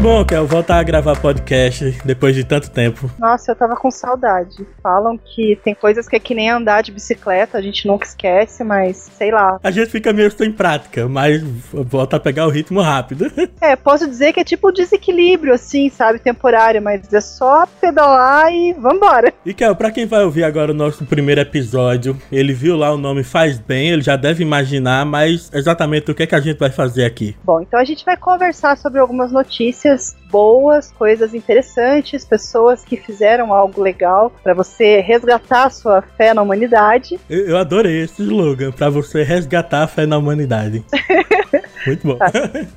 bom, Kel, voltar a gravar podcast depois de tanto tempo. Nossa, eu tava com saudade. Falam que tem coisas que é que nem andar de bicicleta, a gente nunca esquece, mas sei lá. A gente fica meio sem prática, mas volta a pegar o ritmo rápido. É, posso dizer que é tipo um desequilíbrio, assim, sabe, temporário, mas é só pedalar e vambora. E Kel, pra quem vai ouvir agora o nosso primeiro episódio, ele viu lá o nome Faz Bem, ele já deve imaginar, mas exatamente o que é que a gente vai fazer aqui? Bom, então a gente vai conversar sobre algumas notícias boas, coisas interessantes, pessoas que fizeram algo legal para você resgatar a sua fé na humanidade. Eu, eu adorei esse slogan, para você resgatar a fé na humanidade. Muito bom. Tá.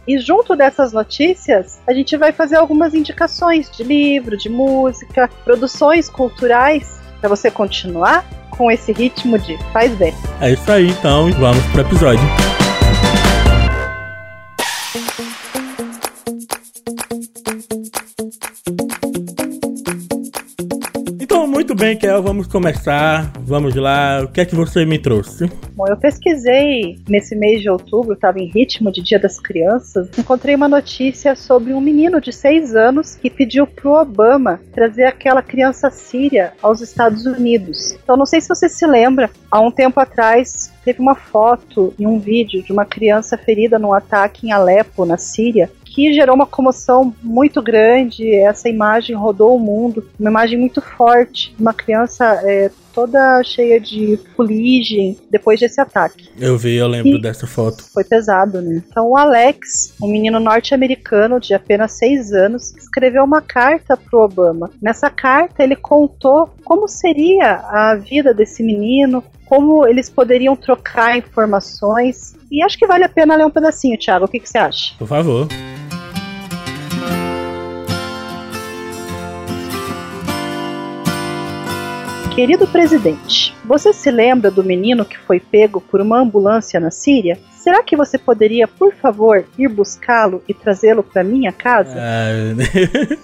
E junto dessas notícias, a gente vai fazer algumas indicações de livro, de música, produções culturais para você continuar com esse ritmo de faz bem. É isso aí, então, vamos pro episódio. Bem, Kel, vamos começar. Vamos lá. O que é que você me trouxe? Bom, eu pesquisei nesse mês de outubro, estava em ritmo de Dia das Crianças. Encontrei uma notícia sobre um menino de 6 anos que pediu pro Obama trazer aquela criança síria aos Estados Unidos. Então, não sei se você se lembra, há um tempo atrás teve uma foto e um vídeo de uma criança ferida num ataque em Alepo, na Síria, que gerou uma comoção muito grande. Essa imagem rodou o mundo, uma imagem muito forte, uma criança é, toda cheia de fuligem depois desse ataque. Eu vi, eu lembro e dessa foto. Foi pesado, né? Então o Alex, um menino norte-americano de apenas seis anos, escreveu uma carta pro Obama. Nessa carta ele contou como seria a vida desse menino, como eles poderiam trocar informações. E acho que vale a pena ler um pedacinho, Thiago. O que, que você acha? Por favor. Querido presidente, você se lembra do menino que foi pego por uma ambulância na Síria? Será que você poderia, por favor, ir buscá-lo e trazê-lo para minha casa? Ah...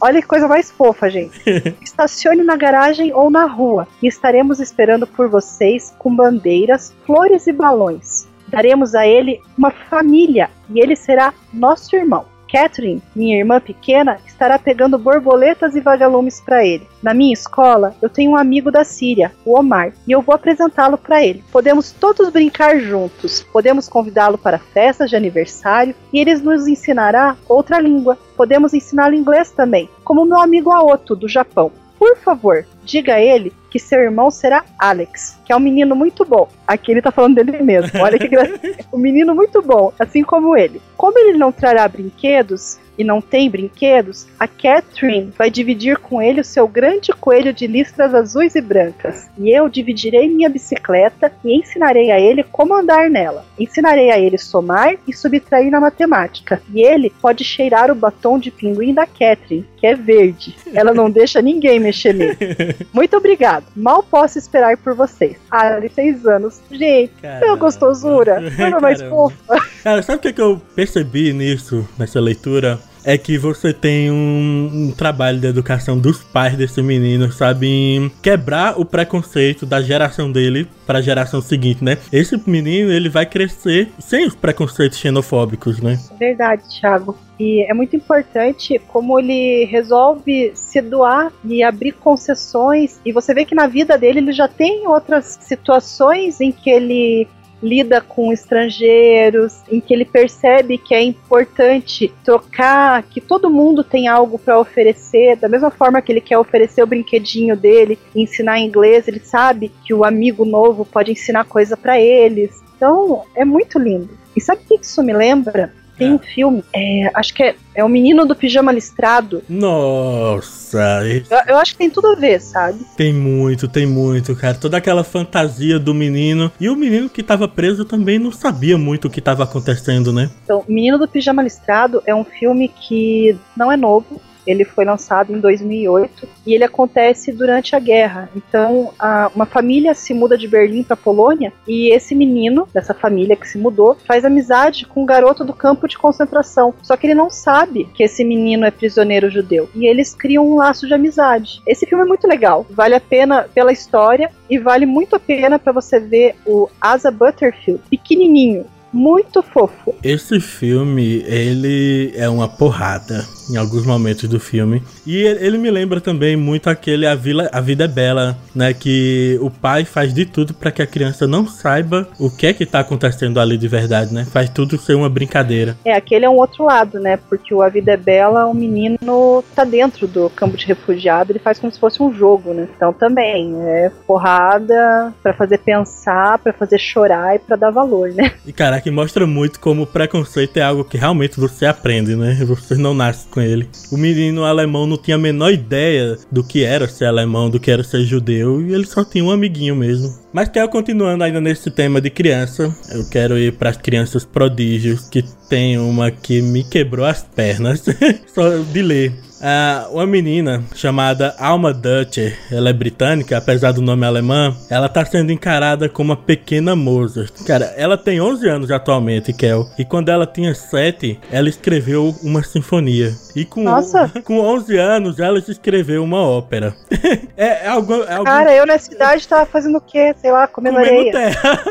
Olha que coisa mais fofa, gente. Estacione na garagem ou na rua e estaremos esperando por vocês com bandeiras, flores e balões. Daremos a ele uma família e ele será nosso irmão. Catherine, minha irmã pequena, estará pegando borboletas e vagalumes para ele. Na minha escola, eu tenho um amigo da Síria, o Omar, e eu vou apresentá-lo para ele. Podemos todos brincar juntos, podemos convidá-lo para festas de aniversário e ele nos ensinará outra língua. Podemos ensiná-lo inglês também, como meu amigo Aoto, do Japão. Por favor, diga a ele que seu irmão será Alex, que é um menino muito bom. Aqui ele tá falando dele mesmo. Olha que graça. um menino muito bom, assim como ele. Como ele não trará brinquedos, e não tem brinquedos, a Catherine vai dividir com ele o seu grande coelho de listras azuis e brancas. E eu dividirei minha bicicleta e ensinarei a ele como andar nela. Ensinarei a ele somar e subtrair na matemática. E ele pode cheirar o batom de pinguim da Catherine, que é verde. Ela não deixa ninguém mexer nele. Muito obrigado. Mal posso esperar por vocês. Ah, de seis anos. Gente, Caramba. meu gostosura. Coisa mais fofa. Cara, sabe o que eu percebi nisso, nessa leitura? É que você tem um, um, trabalho de educação dos pais desse menino, sabe? Em quebrar o preconceito da geração dele para a geração seguinte, né? Esse menino, ele vai crescer sem os preconceitos xenofóbicos, né? Verdade, Thiago. E é muito importante como ele resolve se doar e abrir concessões. E você vê que na vida dele ele já tem outras situações em que ele lida com estrangeiros, em que ele percebe que é importante trocar, que todo mundo tem algo para oferecer, da mesma forma que ele quer oferecer o brinquedinho dele, ensinar inglês, ele sabe que o amigo novo pode ensinar coisa para eles. Então, é muito lindo. E sabe o que isso me lembra? Tem um filme, é, acho que é, é O Menino do Pijama Listrado. Nossa! Eu, eu, acho que tem tudo a ver, sabe? Tem muito, tem muito, cara. Toda aquela fantasia do menino. E o menino que tava preso também não sabia muito o que tava acontecendo, né? Então, Menino do Pijama Listrado é um filme que não é novo, ele foi lançado em 2008 e ele acontece durante a guerra. Então, a, uma família se muda de Berlim para Polônia e esse menino dessa família que se mudou faz amizade com um garoto do campo de concentração. Só que ele não sabe que esse menino é prisioneiro judeu e eles criam um laço de amizade. Esse filme é muito legal, vale a pena pela história e vale muito a pena para você ver o Asa Butterfield pequenininho muito fofo. Esse filme, ele é uma porrada. Em alguns momentos do filme. E ele me lembra também muito aquele A, Vila, a Vida é Bela, né? Que o pai faz de tudo para que a criança não saiba o que é que tá acontecendo ali de verdade, né? Faz tudo ser uma brincadeira. É, aquele é um outro lado, né? Porque o A Vida é Bela, o menino tá dentro do campo de refugiado, ele faz como se fosse um jogo, né? Então também, é porrada para fazer pensar, para fazer chorar e para dar valor, né? E caraca, mostra muito como o preconceito é algo que realmente você aprende, né? Você não nasce com ele. O menino alemão não tinha a menor ideia do que era ser alemão, do que era ser judeu, e ele só tinha um amiguinho mesmo. Mas quero continuando ainda nesse tema de criança, eu quero ir para as crianças prodígios, que tem uma que me quebrou as pernas, só de ler. Uh, uma menina chamada Alma Dutcher, ela é britânica, apesar do nome alemão, ela tá sendo encarada como uma pequena Mozart. Cara, ela tem 11 anos atualmente, Kel, e quando ela tinha 7, ela escreveu uma sinfonia. E com, Nossa. com 11 anos, ela escreveu uma ópera. é, é, algo, é algo... Cara, eu nessa idade tava fazendo o quê? Sei lá, comendo, comendo areia. terra.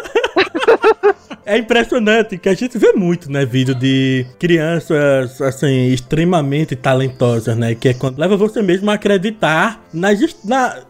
é impressionante que a gente vê muito, né, vídeo de crianças, assim, extremamente talentosas, né, que é quando leva você mesmo a acreditar na,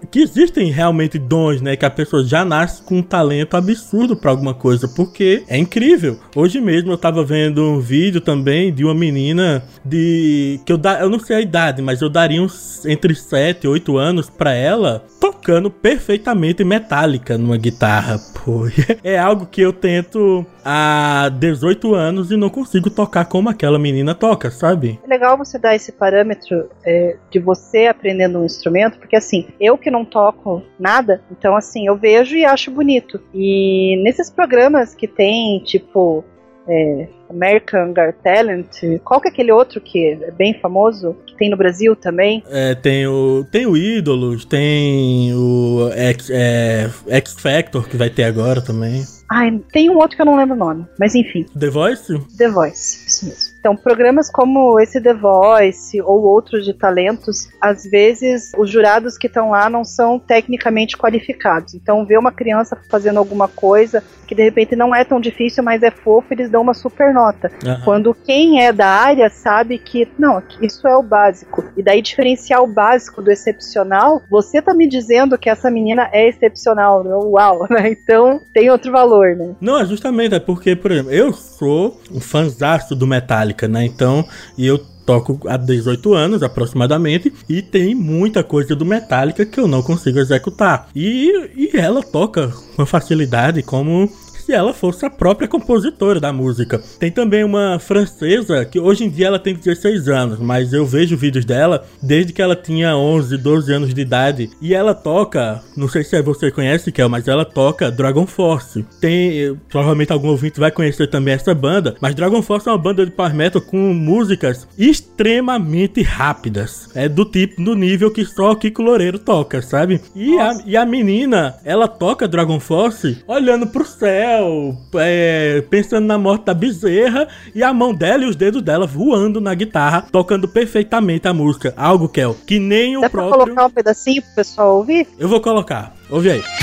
que existem realmente dons, né, que a pessoa já nasce com um talento absurdo para alguma coisa, porque é incrível. Hoje mesmo eu tava vendo um vídeo também de uma menina de que eu da, eu não sei a idade, mas eu daria uns entre 7 e 8 anos para ela tocando perfeitamente metálica numa guitarra, pô. É algo que eu tento há 18 anos e não consigo tocar como aquela menina toca, sabe? É legal você dar esse parâmetro é, de você aprendendo um instrumento, porque assim, eu que não toco nada, então assim, eu vejo e acho bonito. E nesses programas que tem, tipo, é, American Got Talent, qual que é aquele outro que é bem famoso, que tem no Brasil também? É, tem o, tem o Ídolos, tem o X, é, X Factor, que vai ter agora também. Ai, tem um outro que eu não lembro o nome, mas enfim. The Voice? The Voice, isso mesmo. Então, programas como esse The Voice ou outros de talentos, às vezes os jurados que estão lá não são tecnicamente qualificados. Então, ver uma criança fazendo alguma coisa que de repente não é tão difícil, mas é fofo, eles dão uma super nota. Uhum. Quando quem é da área sabe que, não, isso é o básico. E daí diferenciar o básico do excepcional, você tá me dizendo que essa menina é excepcional, né? uau, né? Então tem outro valor, né? Não, é justamente, é porque, por exemplo, eu sou um fãzaço do Metallica, né? Então, e eu toco há 18 anos aproximadamente e tem muita coisa do Metallica que eu não consigo executar. E, e ela toca com facilidade como se ela fosse a própria compositora da música. Tem também uma francesa que hoje em dia ela tem 16 anos, mas eu vejo vídeos dela desde que ela tinha 11, 12 anos de idade e ela toca, não sei se você conhece, Kel, mas ela toca Dragon Force. Tem, provavelmente algum ouvinte vai conhecer também essa banda, mas Dragon Force é uma banda de power metal com músicas extremamente rápidas. É do tipo, do nível que só o Kiko Loureiro toca, sabe? E a, e a menina, ela toca Dragon Force olhando pro céu céu, é, pensando na morte da bezerra, e a mão dela e os dedos dela voando na guitarra, tocando perfeitamente a música. Algo, Kel, que nem o Dá próprio... Pra colocar um pedacinho pro pessoal ouvir? Eu vou colocar. Ouve aí.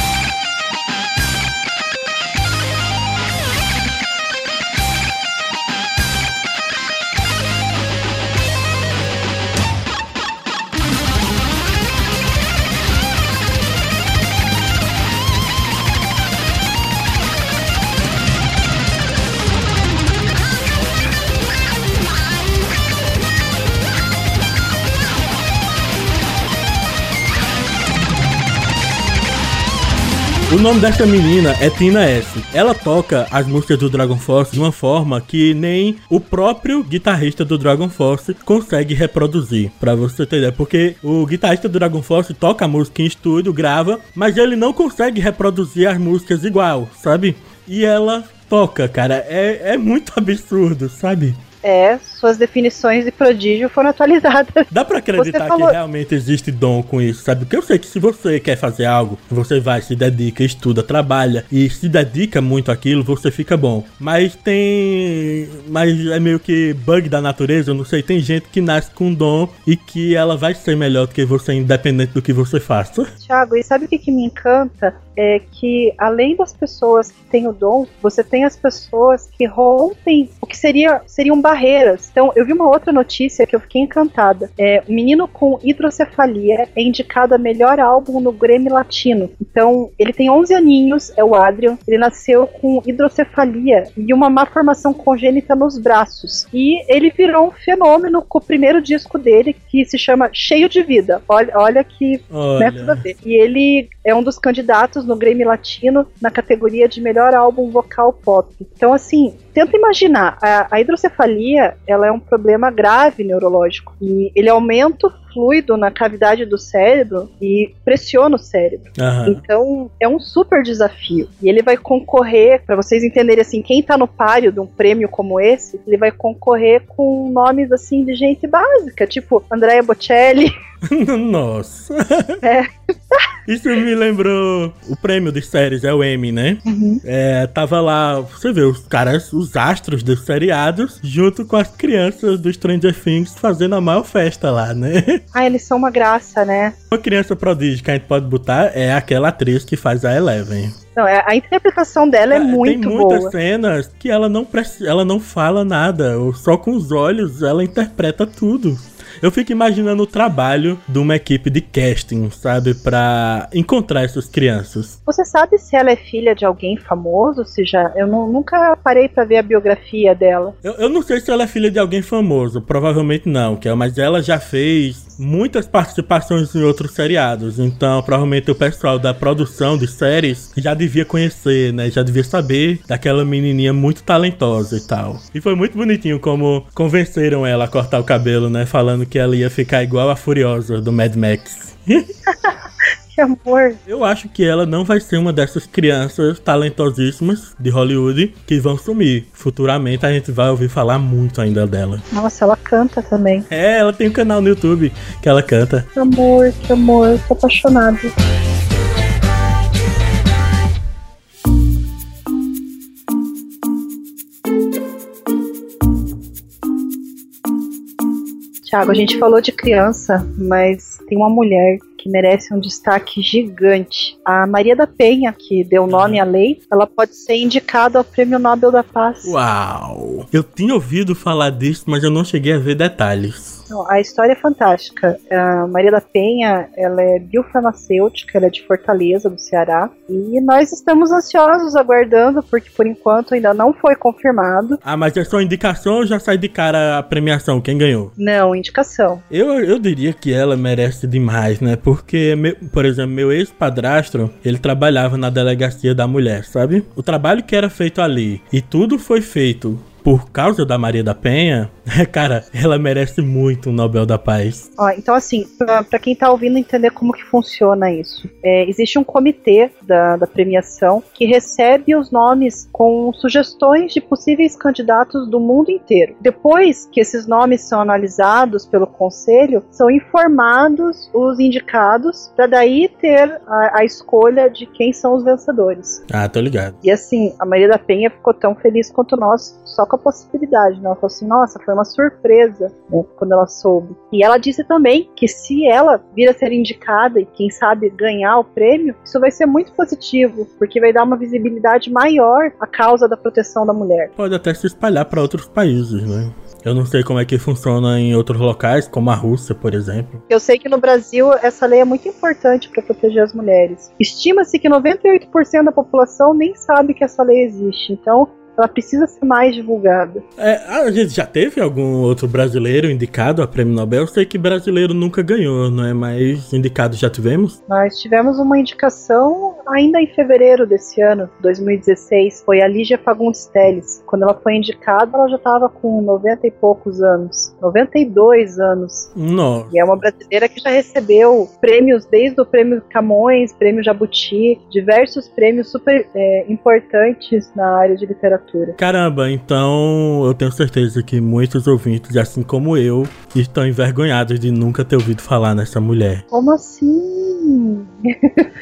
O nome dessa menina é Tina S. Ela toca as músicas do Dragon Force de uma forma que nem o próprio guitarrista do Dragon Force consegue reproduzir, para você ideia. Porque o guitarrista do Dragon Force toca a música em estúdio, grava, mas ele não consegue reproduzir as músicas igual, sabe? E ela toca, cara. É, é muito absurdo, sabe? É, suas definições de prodígio foram atualizadas. Dá pra acreditar falou... que realmente existe dom com isso, sabe? Porque eu sei que se você quer fazer algo, você vai, se dedica, estuda, trabalha e se dedica muito àquilo, você fica bom. Mas tem. Mas é meio que bug da natureza, eu não sei. Tem gente que nasce com dom e que ela vai ser melhor do que você, independente do que você faça. Tiago, e sabe o que, que me encanta? É que além das pessoas que têm o dom, você tem as pessoas que rompem o que seria, seria um barreiras. Então, eu vi uma outra notícia que eu fiquei encantada. É, o menino com hidrocefalia é indicado a melhor álbum no Grammy Latino. Então, ele tem 11 aninhos, é o Adrian. Ele nasceu com hidrocefalia e uma má formação congênita nos braços. E ele virou um fenômeno com o primeiro disco dele, que se chama Cheio de Vida. Olha, olha que olha. Né, a ver. E ele é um dos candidatos no Grammy Latino na categoria de melhor álbum vocal pop. Então, assim, tenta imaginar, a, a, hidrocefalia ela é um problema grave neurológico e ele aumenta o fluido na cavidade do cérebro e pressiona o cérebro. Uhum. Então é um super desafio e ele vai concorrer para vocês entenderem assim quem tá no páreo de um prêmio como esse, ele vai concorrer com nomes assim de gente básica, tipo Andrea Bocelli. Nossa. É. Isso me lembrou o prêmio de séries, é o Emmy, né? Uhum. É, tava lá, você vê, os caras, os astros dos seriados, junto com as crianças do Stranger Things fazendo a maior festa lá, né? Ah, eles são uma graça, né? Uma criança prodígio que a gente pode botar é aquela atriz que faz a Eleven. Não, é, a interpretação dela é, é muito boa. Tem muitas boa. cenas que ela não, ela não fala nada, só com os olhos ela interpreta tudo. Eu fico imaginando o trabalho de uma equipe de casting, sabe? Pra encontrar essas crianças. Você sabe se ela é filha de alguém famoso? Se já. Eu não, nunca parei para ver a biografia dela. Eu, eu não sei se ela é filha de alguém famoso. Provavelmente não, que é, mas ela já fez muitas participações em outros seriados. Então, provavelmente o pessoal da produção de séries já devia conhecer, né? Já devia saber daquela menininha muito talentosa e tal. E foi muito bonitinho como convenceram ela a cortar o cabelo, né? Falando que ela ia ficar igual a Furiosa do Mad Max. que amor. Eu acho que ela não vai ser uma dessas crianças talentosíssimas de Hollywood que vão sumir. Futuramente a gente vai ouvir falar muito ainda dela. Nossa, ela canta também. É, ela tem um canal no YouTube que ela canta. Que amor, que amor, eu tô apaixonado. Tiago, a gente falou de criança, mas tem uma mulher que merece um destaque gigante. A Maria da Penha, que deu nome à lei, ela pode ser indicada ao Prêmio Nobel da Paz. Uau! Eu tinha ouvido falar disso, mas eu não cheguei a ver detalhes. Não, a história é fantástica. A Maria da Penha, ela é biofarmacêutica, ela é de Fortaleza, do Ceará. E nós estamos ansiosos aguardando, porque por enquanto ainda não foi confirmado. Ah, mas é só indicação ou já sai de cara a premiação? Quem ganhou? Não, indicação. Eu, eu diria que ela merece demais, né? Porque, meu, por exemplo, meu ex-padrasto, ele trabalhava na delegacia da mulher, sabe? O trabalho que era feito ali e tudo foi feito por causa da Maria da Penha, cara, ela merece muito um Nobel da Paz. Ó, então, assim, para quem tá ouvindo entender como que funciona isso, é, existe um comitê da, da premiação que recebe os nomes com sugestões de possíveis candidatos do mundo inteiro. Depois que esses nomes são analisados pelo conselho, são informados os indicados para daí ter a, a escolha de quem são os vencedores. Ah, tô ligado. E assim, a Maria da Penha ficou tão feliz quanto nós só com a possibilidade, né? Ela falou assim, nossa, foi uma surpresa né, quando ela soube. E ela disse também que se ela vir a ser indicada e quem sabe ganhar o prêmio, isso vai ser muito positivo, porque vai dar uma visibilidade maior à causa da proteção da mulher. Pode até se espalhar para outros países, né? Eu não sei como é que funciona em outros locais, como a Rússia, por exemplo. Eu sei que no Brasil essa lei é muito importante para proteger as mulheres. Estima-se que 98% da população nem sabe que essa lei existe. Então, ela precisa ser mais divulgada. É, a gente já teve algum outro brasileiro indicado a prêmio Nobel? Eu sei que brasileiro nunca ganhou, não é? Mas indicado já tivemos? Nós tivemos uma indicação ainda em fevereiro desse ano, 2016. Foi a Lígia Fagundes Teles. Quando ela foi indicada, ela já estava com 90 e poucos anos. 92 anos. Nossa. E é uma brasileira que já recebeu prêmios desde o prêmio Camões, prêmio Jabuti, diversos prêmios super é, importantes na área de literatura literatura. Caramba, então eu tenho certeza que muitos ouvintes, assim como eu, estão envergonhados de nunca ter ouvido falar nessa mulher. Como assim?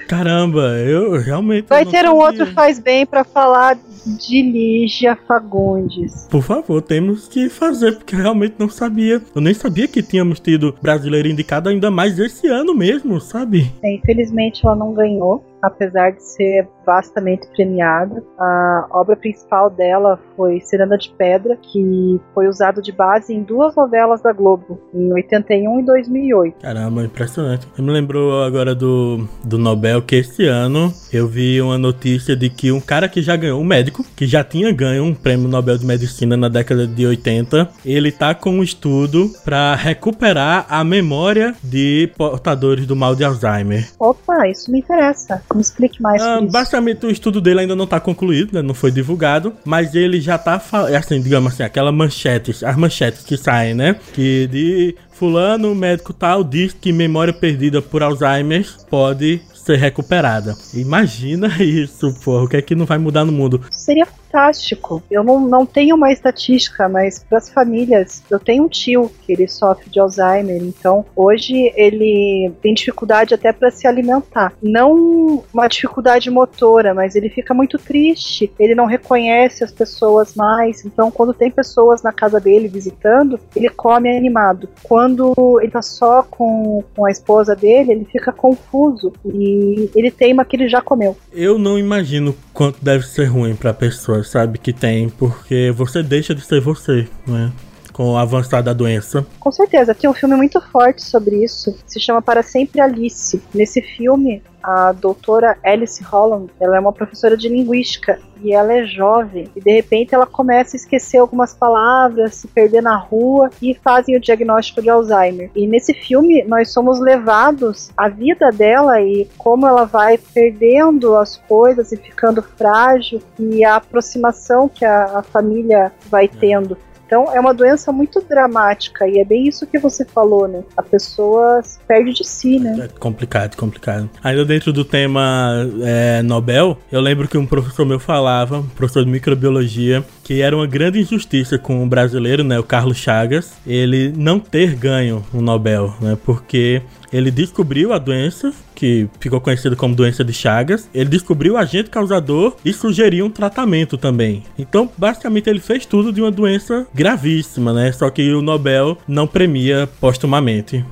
Caramba, eu realmente. Vai ter um outro faz bem para falar de Lígia Fagundes. Por favor, temos que fazer, porque eu realmente não sabia. Eu nem sabia que tínhamos tido brasileiro indicado ainda mais esse ano mesmo, sabe? É, infelizmente ela não ganhou. Apesar de ser vastamente premiada. A obra principal dela foi Ciranda de Pedra, que foi usado de base em duas novelas da Globo, em 81 e 2008. Caramba, impressionante. Me lembrou agora do, do Nobel que esse ano eu vi uma notícia de que um cara que já ganhou, um médico, que já tinha ganho um prêmio Nobel de Medicina na década de 80, ele tá com um estudo para recuperar a memória de portadores do mal de Alzheimer. Opa, isso me interessa. Me explique mais ah, basicamente o estudo dele ainda não está concluído, né? Não foi divulgado, mas ele já tá assim, digamos assim, aquela manchetes, as manchetes que saem, né? Que de fulano, médico tal, diz que memória perdida por Alzheimer pode ser recuperada. Imagina isso, porra. O que é que não vai mudar no mundo? Seria fantástico. Eu não, não tenho uma estatística, mas para as famílias, eu tenho um tio que ele sofre de Alzheimer, então hoje ele tem dificuldade até para se alimentar. Não uma dificuldade motora, mas ele fica muito triste, ele não reconhece as pessoas mais, então quando tem pessoas na casa dele visitando, ele come animado. Quando ele tá só com, com a esposa dele, ele fica confuso e ele teima que ele já comeu. Eu não imagino quanto deve ser ruim para pessoa sabe que tem, porque você deixa de ser você, né? Com o avançar da doença. Com certeza, tem um filme muito forte sobre isso, se chama Para Sempre Alice. Nesse filme, a doutora Alice Holland, ela é uma professora de linguística e ela é jovem e de repente ela começa a esquecer algumas palavras, se perder na rua e fazem o diagnóstico de Alzheimer. E nesse filme nós somos levados à vida dela e como ela vai perdendo as coisas e ficando frágil e a aproximação que a, a família vai tendo. Então é uma doença muito dramática e é bem isso que você falou, né? A pessoa se perde de si, né? É complicado, complicado. Ainda dentro do tema é, Nobel, eu lembro que um professor meu falava, um professor de microbiologia, que era uma grande injustiça com o brasileiro, né, o Carlos Chagas, ele não ter ganho o Nobel, né? Porque ele descobriu a doença, que ficou conhecida como doença de Chagas. Ele descobriu o agente causador e sugeriu um tratamento também. Então, basicamente, ele fez tudo de uma doença gravíssima, né? Só que o Nobel não premia postumamente.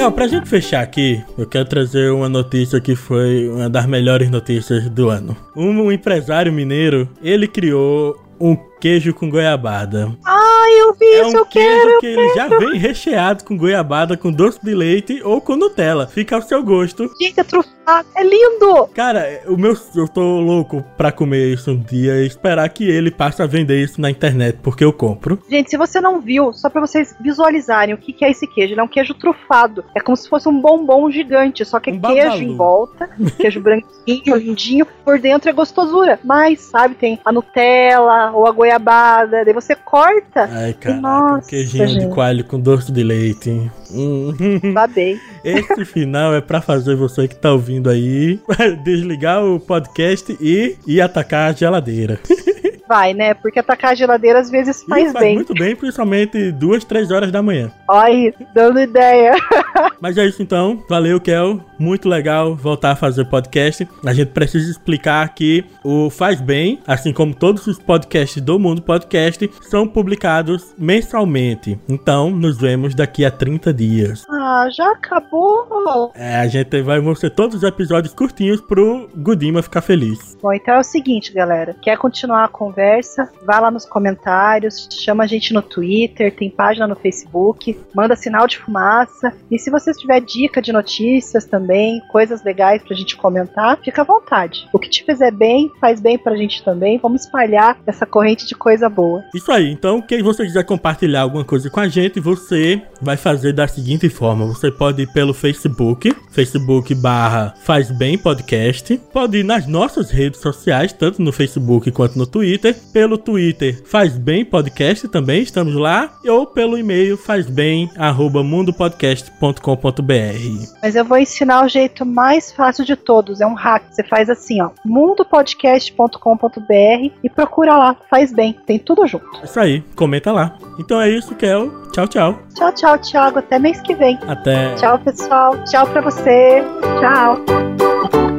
Kel, pra gente fechar aqui, eu quero trazer uma notícia que foi uma das melhores notícias do ano. Um empresário mineiro, ele criou um queijo com goiabada. Eu vi é isso, um eu quero. que ele já vem recheado com goiabada, com doce de leite ou com Nutella. Fica ao seu gosto. Gente, é trufado. É lindo! Cara, o meu, eu tô louco pra comer isso um dia e esperar que ele passe a vender isso na internet, porque eu compro. Gente, se você não viu, só pra vocês visualizarem o que, que é esse queijo, ele é um queijo trufado. É como se fosse um bombom gigante, só que é um queijo babalu. em volta, queijo branquinho, lindinho. Por dentro é gostosura. Mas, sabe, tem a Nutella ou a goiabada goiabada, daí você corta. Ai, caraca, Nossa, um queijinho gente. de coalho com doce de leite. Hum. Babei. Esse final é para fazer você que tá ouvindo aí desligar o podcast e ir atacar a geladeira. vai, né? Porque atacar a geladeira às vezes faz, faz bem. muito bem, principalmente duas, três horas da manhã. Olha, dando ideia. Mas é isso então. Valeu, Kel. Muito legal voltar a fazer podcast. A gente precisa explicar que o Faz Bem, assim como todos os podcasts do Mundo Podcast, são publicados mensalmente. Então, nos vemos daqui a 30 dias. Ah, já acabou? É, a gente vai mostrar todos os episódios curtinhos pro Gudima ficar feliz. Bom, então é o seguinte, galera. Quer continuar a conversa? Conversa, vá lá nos comentários, chama a gente no Twitter, tem página no Facebook, manda sinal de fumaça. E se você tiver dica de notícias também, coisas legais pra gente comentar, fica à vontade. O que te fizer bem, faz bem pra gente também. Vamos espalhar essa corrente de coisa boa. Isso aí. Então, quem você quiser compartilhar alguma coisa com a gente, você vai fazer da seguinte forma: você pode ir pelo Facebook, Facebook barra Faz Bem Podcast, pode ir nas nossas redes sociais, tanto no Facebook quanto no Twitter Twitter, pelo Twitter Faz Bem Podcast também, estamos lá, ou pelo e-mail fazbem@mundopodcast.com.br. Mas eu vou ensinar o jeito mais fácil de todos, é um hack. Você faz assim, ó, mundopodcast.com.br e procura lá, Faz Bem, tem tudo junto. Isso aí, comenta lá. Então é isso, Kel. Tchau, tchau. Tchau, tchau, Thiago. Até mês que vem. Até. Tchau, pessoal. Tchau pra você. Tchau.